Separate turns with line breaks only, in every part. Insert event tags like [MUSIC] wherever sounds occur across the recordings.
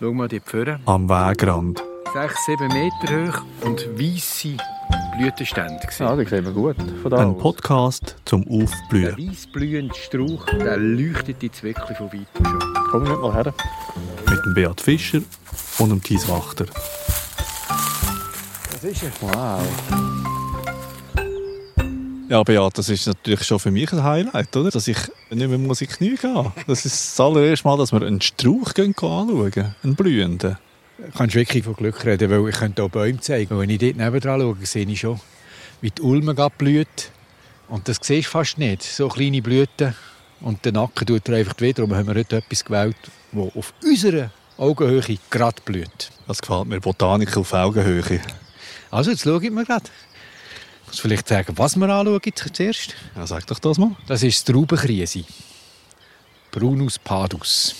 Schau mal die Pföhre.
Am Wegrand.
6, 7 Meter hoch und weisse Blütenstände.
Ja, die sehen wir gut. Von da
Ein
aus.
Podcast zum
Der
Aufblühen.
weissblühende Strauch der leuchtet die Zwickli von weitem schon.
Komm nicht mal her.
Mit dem Beat Fischer und dem Thies Wachter.
Das ist er.
Wow.
Ja, Beat, das ist natürlich schon für mich ein Highlight, oder? Dass ich nicht mehr muss in die Knie gehen Das ist das allererste Mal, dass wir einen Strauch gehen anschauen Einen blühenden.
Du kannst wirklich von Glück reden, weil ich könnte auch Bäume zeigen. Wenn ich dort nebendran schaue, sehe ich schon, wie die Ulme blüht. Und das siehst du fast nicht. So kleine Blüten. Und der Nacken tut er einfach wieder. Darum haben wir heute etwas gewählt, das auf unserer Augenhöhe gerade blüht.
Das gefällt mir. Botanik auf Augenhöhe.
Also, jetzt schauen wir gerade. Muss vielleicht sagen, was wir anschauen zuerst.
Ja, sag doch das mal.
Das ist die Traubenkrise. Brunus padus.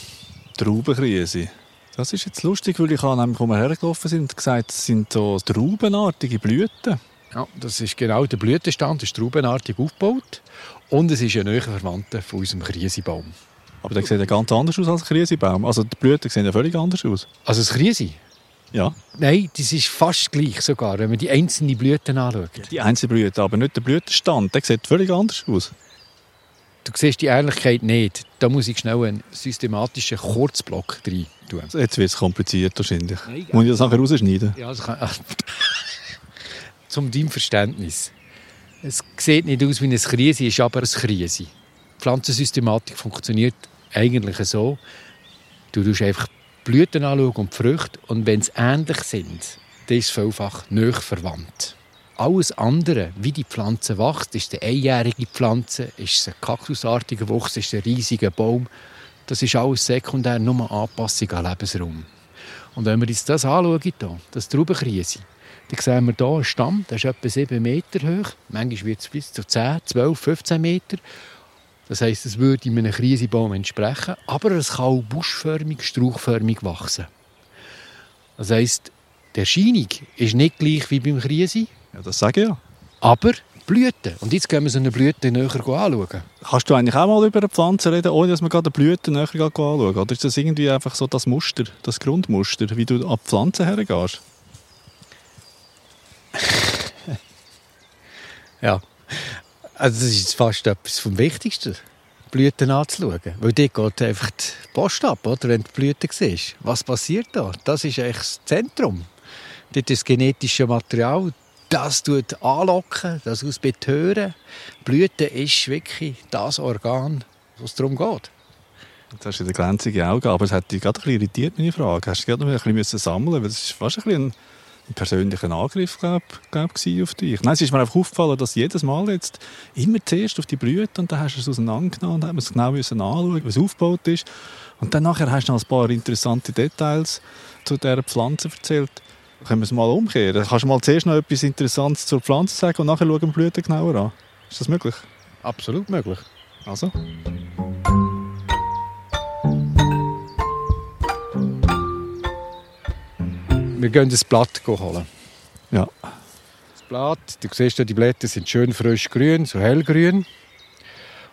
Traubenkrise. Das ist jetzt lustig, weil ich nämlich, wo wir hergelaufen sind, und gesagt, es sind so traubenartige Blüten.
Ja, das ist genau der Blütenstand, ist traubenartig aufgebaut. Und es ist ein näher Verwandter von unserem Krisebaum.
Aber der sieht ja ganz anders aus als ein Krisebaum. Also die Blüten sehen ja völlig anders aus.
Also das Krise?
Ja.
Nein, das ist fast gleich sogar, wenn man die einzelnen Blüten anschaut.
Die Einzelblüten, aber nicht der Blütenstand. Der sieht völlig anders aus.
Du siehst die Ähnlichkeit nicht. Da muss ich schnell einen systematischen Kurzblock rein tun.
Jetzt wird es kompliziert wahrscheinlich.
Nein,
Muss ich das nachher rausschneiden?
Ja, das kann... [LAUGHS] Zum deinem Verständnis. Es sieht nicht aus wie eine Krise, ist aber eine Krise. Die Pflanzensystematik funktioniert eigentlich so. Du schaust einfach Blüten anschauen und die Früchte. Und wenn sie ähnlich sind, dann ist es vielfach näher verwandt. Alles andere, wie die Pflanze wächst, ist eine einjährige Pflanze, ist es ein kaktusartiger Wuchs, ist ein riesiger Baum. Das ist alles sekundär, nur eine Anpassung an Lebensraum. Und wenn wir uns das anschauen, das Traubenkrise, dann sehen wir hier einen Stamm, der ist etwa 7 Meter hoch. Manchmal wird es bis zu 10, 12, 15 Meter. Das heisst, es würde einem Krisebaum entsprechen, aber es kann auch buschförmig, strauchförmig wachsen. Das heisst, die Erscheinung ist nicht gleich wie beim Krise,
Ja, das sage ich ja.
aber Blüten. Und jetzt gehen wir so eine Blüte näher anschauen.
Kannst du eigentlich auch mal über eine Pflanze reden, ohne dass man gerade die Blüten näher anschauen Oder ist das irgendwie einfach so das Muster, das Grundmuster, wie du an die Pflanze hergehst? [LAUGHS]
Ja. Also das ist fast etwas vom Wichtigsten, Blüten anzuschauen. Weil dort geht einfach die Post ab, oder? wenn du die Blüten siehst. Was passiert da? Das ist eigentlich das Zentrum. Dort ist das genetische Material, das tut anlocken, das aus betören. Blüten ist wirklich das Organ, was darum geht.
Jetzt hast du wieder glänzige Augen, aber es hat dich gerade ein bisschen irritiert, meine Frage. Hast du gerade noch ein bisschen müssen sammeln weil es ist fast ein bisschen persönlicher Angriff glaub, glaub, auf dich. Nein, es ist mir einfach aufgefallen, dass jedes Mal jetzt immer zuerst auf die Blüte und dann hast du es auseinandergenommen und dann es genau müssen anschauen, wie es aufgebaut ist. Und dann nachher hast du noch ein paar interessante Details zu dieser Pflanze erzählt. Können wir es mal umkehren? Kannst du mal zuerst noch etwas Interessantes zur Pflanze sagen und nachher schauen wir die Blüte genauer an? Ist das möglich?
Absolut möglich.
Also?
Wir gehen das Blatt holen.
Ja.
Das Blatt, du siehst ja, die Blätter sind schön frisch grün, so hellgrün.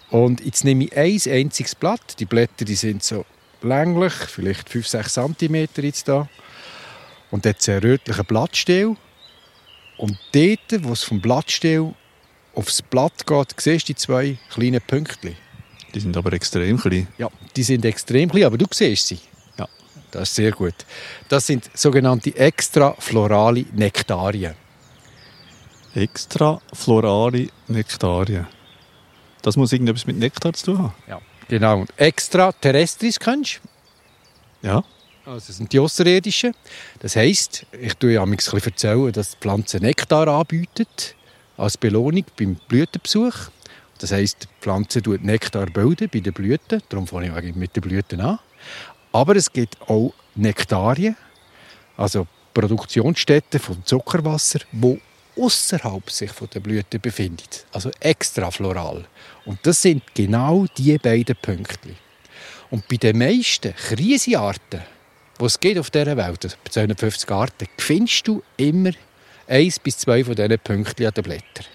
Und jetzt nehme ich ein einziges Blatt. Die Blätter die sind so länglich, vielleicht 5-6 cm jetzt da. Und dort ist ein rötlicher Blattstiel. Und dort, wo es vom Blattstiel aufs Blatt geht, siehst du die zwei kleinen Pünktchen.
Die sind aber extrem klein.
Ja, die sind extrem klein, aber du siehst sie. Das ist sehr gut. Das sind sogenannte extraflorale Nektarien.
Extra florale Nektarien. Das muss irgendetwas mit Nektar zu tun haben.
Ja. Genau. Und extra terrestris kennst du?
Ja.
Also das sind die außerirdischen. Das heisst, ich tue ja ein bisschen erzählen, dass die Pflanze Nektar anbietet als Belohnung beim Blütenbesuch. Das heisst, die Pflanze tut Nektar bilden bei den Blüten. Darum fange ich mit den Blüten an. Aber es gibt auch Nektarien, also Produktionsstätten von Zuckerwasser, wo außerhalb sich von der Blüte befindet, also extrafloral. Und das sind genau die beiden Punkte. Und bei den meisten Krisearten, die es gibt auf dieser Welt, also 250 Arten, findest du immer eins bis zwei von diesen Pünktchen an den Blättern.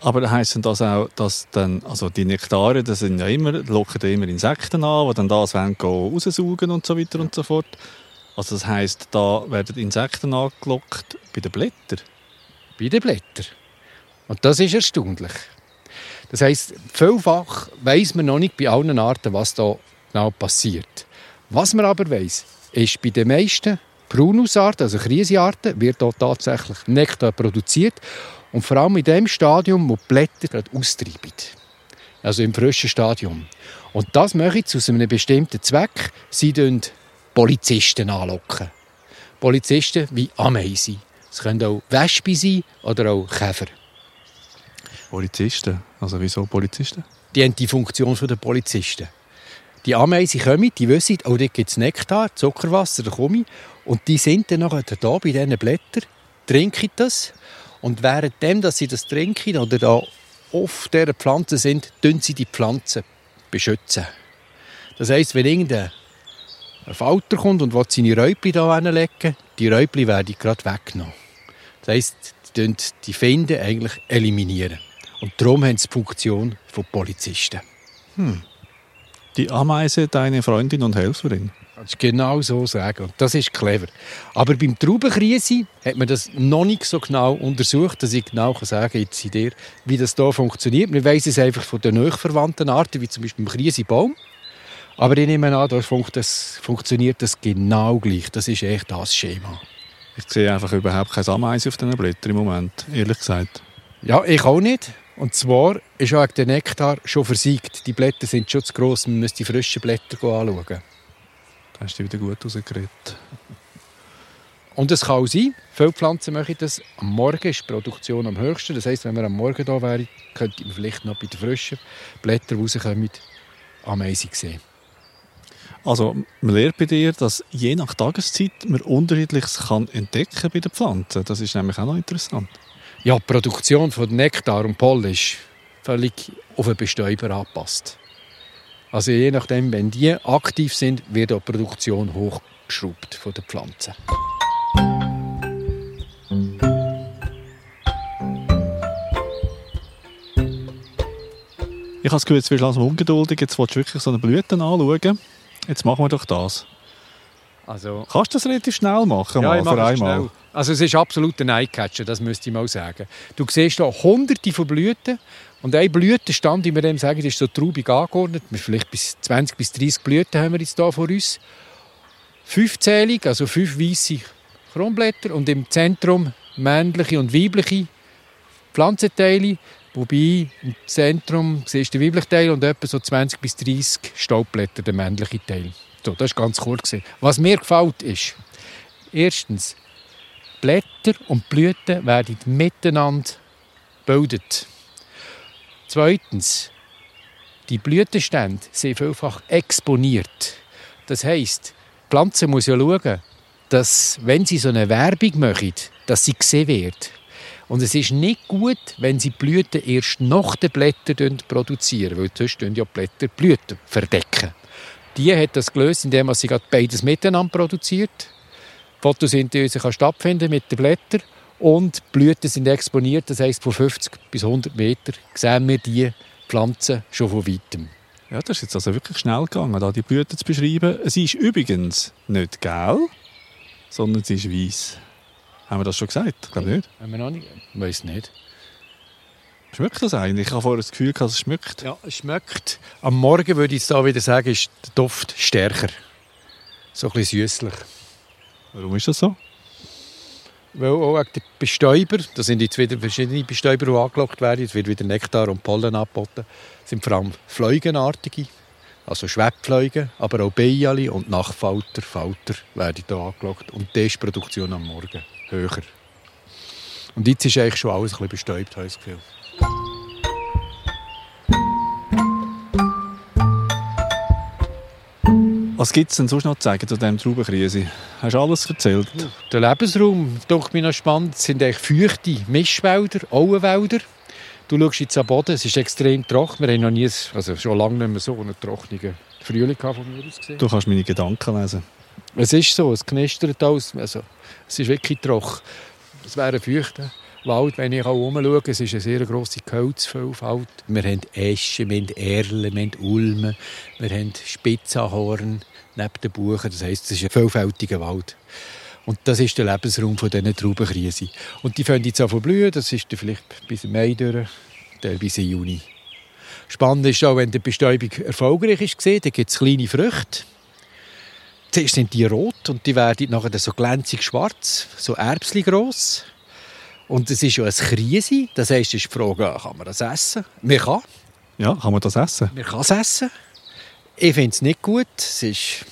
Aber heisst denn das auch, dass dann, also die Nektare, das sind ja immer, locken ja immer Insekten an, die dann das wollen, raussaugen und so weiter und so fort. Also das heisst, da werden Insekten angelockt bei den Blättern.
Bei den Blättern. Und das ist erstaunlich. Das heisst, vielfach weiss man noch nicht bei allen Arten, was da genau passiert. Was man aber weiss, ist, bei den meisten Prunusarten, also Krisearten, wird dort tatsächlich Nektar produziert. Und vor allem in dem Stadium, wo die Blätter gerade austreiben. Also im frischen Stadium. Und das mache ich aus einem bestimmten Zweck. Sie locken Polizisten anlocken. Polizisten wie Ameisen. Es können auch Wespen sein oder auch Käfer.
Polizisten? Also wieso Polizisten?
Die haben die Funktion der Polizisten. Die Ameisen kommen, die wissen, oh, dort gibt es Nektar, Zuckerwasser, da komme ich. Und die sind dann nachher da bei diesen Blättern, trinken das. Und währenddem, dass sie das trinken oder da auf dieser Pflanze sind, tun sie die Pflanze beschützen. Das heisst, wenn irgendein Falter kommt und will seine Räubli hier hinlegen, die Räubli werden gerade weggenommen. Das heisst, die, die Feinde eigentlich eliminieren. Und darum haben sie die Funktion von Polizisten.
Hm. Die Ameise, deine Freundin und Helferin.
Das ist genau so sagen. Und das ist clever. Aber beim Traubenkrise hat man das noch nicht so genau untersucht, dass ich genau sagen kann, jetzt dir, wie das hier funktioniert. Man weiss es einfach von den verwandten Arten, wie zum Beispiel beim Krisebaum. Aber ich nehme an, da funktioniert das genau gleich. Das ist echt das Schema.
Ich sehe einfach überhaupt keine Ameise auf diesen Blättern im Moment, ehrlich gesagt.
Ja, ich auch nicht. Und zwar ist auch der Nektar schon versiegt. Die Blätter sind schon zu gross, man müsste die frischen Blätter anschauen.
Da hast du wieder gut rausgeredet. [LAUGHS]
Und es kann auch sein, viele Pflanzen machen das. Am Morgen ist die Produktion am höchsten. Das heisst, wenn wir am Morgen da wären, könnte man vielleicht noch bei den frischen Blättern rauskommen, Ameisen sehen.
Also man lernt bei dir, dass je nach Tageszeit man Unterschiedliches kann entdecken bei den Pflanzen. Das ist nämlich auch noch interessant.
Ja, die Produktion von Nektar und Pollen ist völlig auf den Bestäuber angepasst. Also je nachdem, wenn die aktiv sind, wird auch die Produktion hochgeschraubt von den Pflanzen.
Ich habe das Gefühl, jetzt wirst du langsam ungeduldig. Jetzt willst du wirklich so eine Blüte anschauen. Jetzt machen wir doch das.
Also,
Kannst du das relativ schnell machen?
Ja,
mal,
ich mache
einmal?
schnell. Also es ist absolut ein Eyecatcher, das müsste ich mal sagen. Du siehst hier hunderte von Blüten und ein Blütenstand, wie wir dem sagen, ist so traubig angeordnet. Vielleicht bis 20 bis 30 Blüten haben wir jetzt hier vor uns. Fünfzählig, also fünf weiße Kronblätter und im Zentrum männliche und weibliche Pflanzenteile, wobei im Zentrum siehst du den weiblichen Teil und etwa so 20 bis 30 Staubblätter, der männliche Teil. So, das ist ganz. Gewesen. Was mir gefällt ist, erstens, Blätter und Blüten werden miteinander gebildet. Zweitens, die Blütenstände sind vielfach exponiert. Das heisst, die Pflanze muss ja schauen, dass, wenn sie so eine Werbung machen, dass sie gesehen wird. Und es ist nicht gut, wenn sie Blüten erst nach den Blättern produzieren, weil sonst ja Blätter Blüten verdecken. Die hat das gelöst, indem sie beides miteinander produziert. Photosynthese kann stattfinden mit den Blättern und die Blüten sind exponiert. Das heisst, von 50 bis 100 Meter sehen wir die Pflanzen schon von weitem.
Ja, das ist jetzt also wirklich schnell gegangen, da die Blüte zu beschreiben. Sie ist übrigens nicht gelb, sondern sie ist weiß. Haben wir das schon gesagt? Ich glaube nicht.
Haben wir noch nicht? Ich weiß nicht.
Schmeckt das eigentlich? Ich habe vorher das Gefühl, dass es schmeckt.
Ja, es schmeckt. Am Morgen würde ich es da wieder sagen, ist der Duft stärker. So ein bisschen süßlich.
Warum ist das so?
Weil auch der Bestäuber, da sind jetzt wieder verschiedene Bestäuber, die angelockt werden, es wird wieder Nektar und Pollen angeboten, das sind vor allem Fleugenartige, also Schwebfleugen, aber auch Bienen und Nachtfalter, Falter werden hier angelockt und die ist die Produktion am Morgen höher. Und jetzt ist eigentlich schon alles ein bisschen bestäubt, habe ich das Gefühl.
Was gibt es denn sonst noch zu sagen zu diesem Traubenkrise? Hast du alles erzählt?
Der Lebensraum, denke mir noch spannend, sind eigentlich feuchte Mischwälder, Auenwälder. Du schaust jetzt am Boden, es ist extrem trocken. Wir haben noch nie, also schon lange nicht mehr so einen trockenen Frühling von mir aus gesehen.
Du kannst meine Gedanken lesen.
Es ist so, es knistert alles. Also, es ist wirklich trocken. Es wäre ein feuchter Wald, wenn ich auch umschaue. Es ist eine sehr grosse Holzvielfalt. Wir haben Eschen, wir haben Erlen, wir haben Ulmen, wir haben Spitzahorn neben den Buchen. Das heisst, es ist ein vielfältiger Wald. Und das ist der Lebensraum von diesen Traubenkrise. Und die fangen jetzt an zu blühen. Das ist dann vielleicht bis Mai durch, teilweise Juni. Spannend ist auch, wenn die Bestäubung erfolgreich ist, dann gibt es kleine Früchte. Zuerst sind die rot und die werden nachher so glänzig schwarz, so erbsli gross. Und es ist ja ein Krise. Das heisst, es ist die Frage, kann man das essen? Man kann.
Ja, kann man das essen?
Man kann es essen. Ich finde es nicht gut. Es ist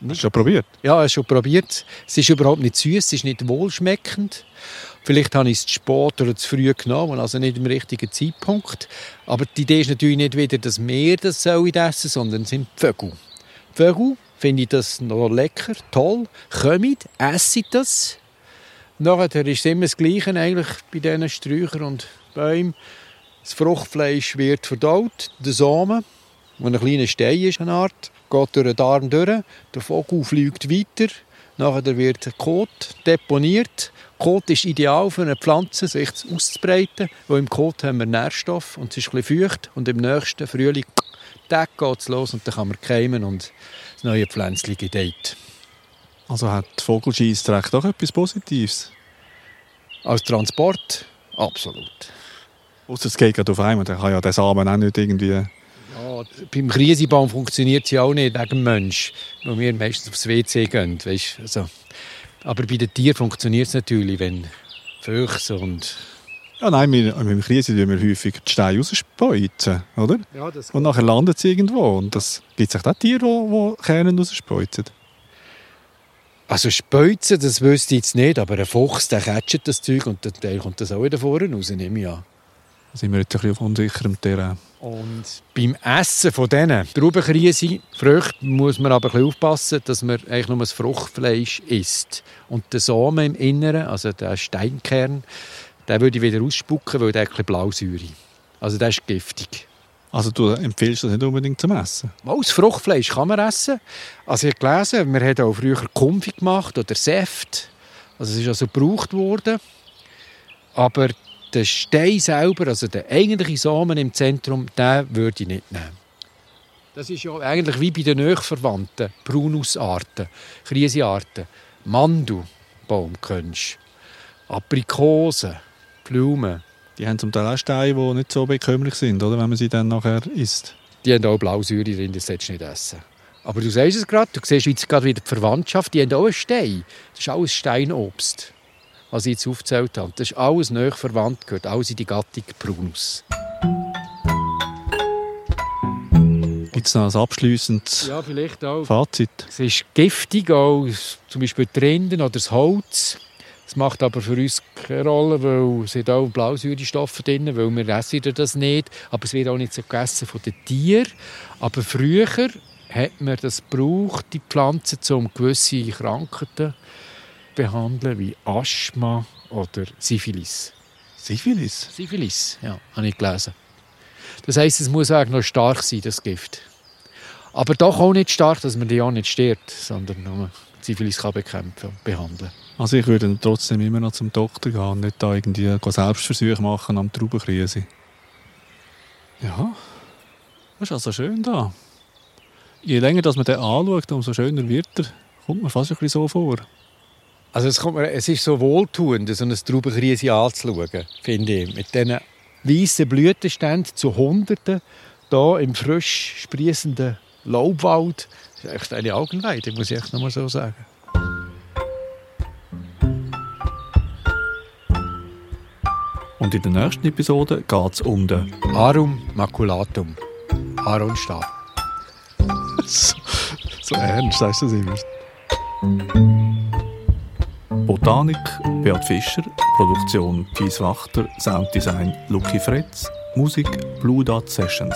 Hast du schon probiert?
Ja, ich habe schon probiert. Es ist überhaupt nicht süß, es ist nicht wohlschmeckend. Vielleicht habe ich es zu spät oder zu früh genommen, also nicht im richtigen Zeitpunkt. Aber die Idee ist natürlich nicht wieder, dass wir das essen sondern es sind die Vögel. Die Vögel finde ich das noch lecker, toll. Kommt, esset das. Nachher ist es immer das Gleiche eigentlich bei diesen Sträuchern und Bäumen. Das Fruchtfleisch wird verdaut, der Samen, wo ein kleiner Stein ist, eine Art, geht durch den Darm durch. Der Vogel fliegt weiter. Nachher wird der Kot deponiert. Kot ist ideal für eine Pflanze, sich auszubreiten, weil im Kot haben wir Nährstoff und es ist ein feucht und im nächsten Frühling geht es los und dann kann man keimen und das neue Pflänzchen gedeiht.
Also hat Vogelscheissdreck doch etwas Positives?
Als Transport? Absolut.
Ausser es geht gerade auf einmal, dann kann ja der Samen auch nicht irgendwie...
Ja, beim Krisenbaum funktioniert es ja auch nicht wegen dem Mensch, wo wir meistens aufs WC gehen. Weißt, also. Aber bei den Tieren funktioniert es natürlich, wenn Füchse und...
Ja, nein, wir, mit dem Krise tun wir häufig die Steine rausspeuzen, oder?
Ja, das
Und nachher landen sie irgendwo. Und das gibt es auch Tiere, die, die Kerne rausspeuzen.
Also Speuzen, das wüsste ich jetzt nicht, aber ein Fuchs, der catcht das Zeug und dann kommt das auch wieder vorne raus, nehme ich an.
Da sind wir jetzt ein bisschen auf unsicherem Terrain.
Und beim Essen von diesen Traubenkrise, Früchten, muss man aber ein bisschen aufpassen, dass man eigentlich nur das Fruchtfleisch isst. Und der Samen im Inneren, also der Steinkern, den würde ich wieder ausspucken, weil der ein bisschen Blausäure. Also der ist giftig.
Also du empfiehlst das nicht unbedingt zum Essen?
Mal, das Fruchtfleisch kann man essen. Also ich habe gelesen, man hat auch früher Konfi gemacht oder Säft. Also es ist also gebraucht worden. Aber der Stein selber, also der eigentliche Samen im Zentrum, den würde ich nicht nehmen. Das ist ja eigentlich wie bei den Nächverwandten, Brunusarten, Krisearten, Mandelbaumkönsch, Aprikosen, Blumen.
Die haben zum Teil auch Steine, die nicht so bekömmlich sind, oder? wenn man sie dann nachher isst.
Die haben auch Blausäure drin, das solltest du nicht essen. Aber du siehst es gerade, du siehst jetzt gerade wieder die Verwandtschaft, die haben auch einen Stein. Das ist alles Steinobst, was ich jetzt aufgezählt habe. Das ist alles näher verwandt, gehört alles in die Gattung Prunus.
Gibt es noch ein abschliessendes
Ja, vielleicht auch.
Fazit?
Es ist giftig, auch zum Beispiel die Rinden oder das Holz. Das macht aber für uns keine Rolle, weil es hat auch Blausäurestoffe drin, weil wir essen das nicht. Aber es wird auch nicht so gegessen von den Tieren. Aber früher hat man das gebraucht, die Pflanzen, um gewisse Krankheiten zu behandeln, wie Asthma oder Syphilis.
Syphilis?
Syphilis, ja, habe ich gelesen. Das heisst, es muss eigentlich noch stark sein, das Gift. Aber doch auch nicht stark, dass man die auch nicht stirbt, sondern nur Syphilis kann bekämpfen und behandeln.
Also ich würde dann trotzdem immer noch zum Doktor gehen und nicht da irgendwie Selbstversuche machen am Traubenkrise. Ja, das ist also schön da. Je länger dass man den anschaut, umso schöner wird er. Kommt mir fast ein bisschen so vor.
Also es, kommt mir, es ist so wohltuend, so eine Traubenkrise anzuschauen, finde ich. Mit diesen weißen Blütenständen zu Hunderten, hier im frisch sprießenden Laubwald. Das ist echt eine Augenweide, muss ich echt noch mal so sagen.
Und in der nächsten Episode geht es um den
Arum maculatum. Aaronstab.
so, so ernst du das immer. Botanik Beat Fischer, Produktion Thies Wachter, Sounddesign Lucky Fretz, Musik Blue Dot Sessions.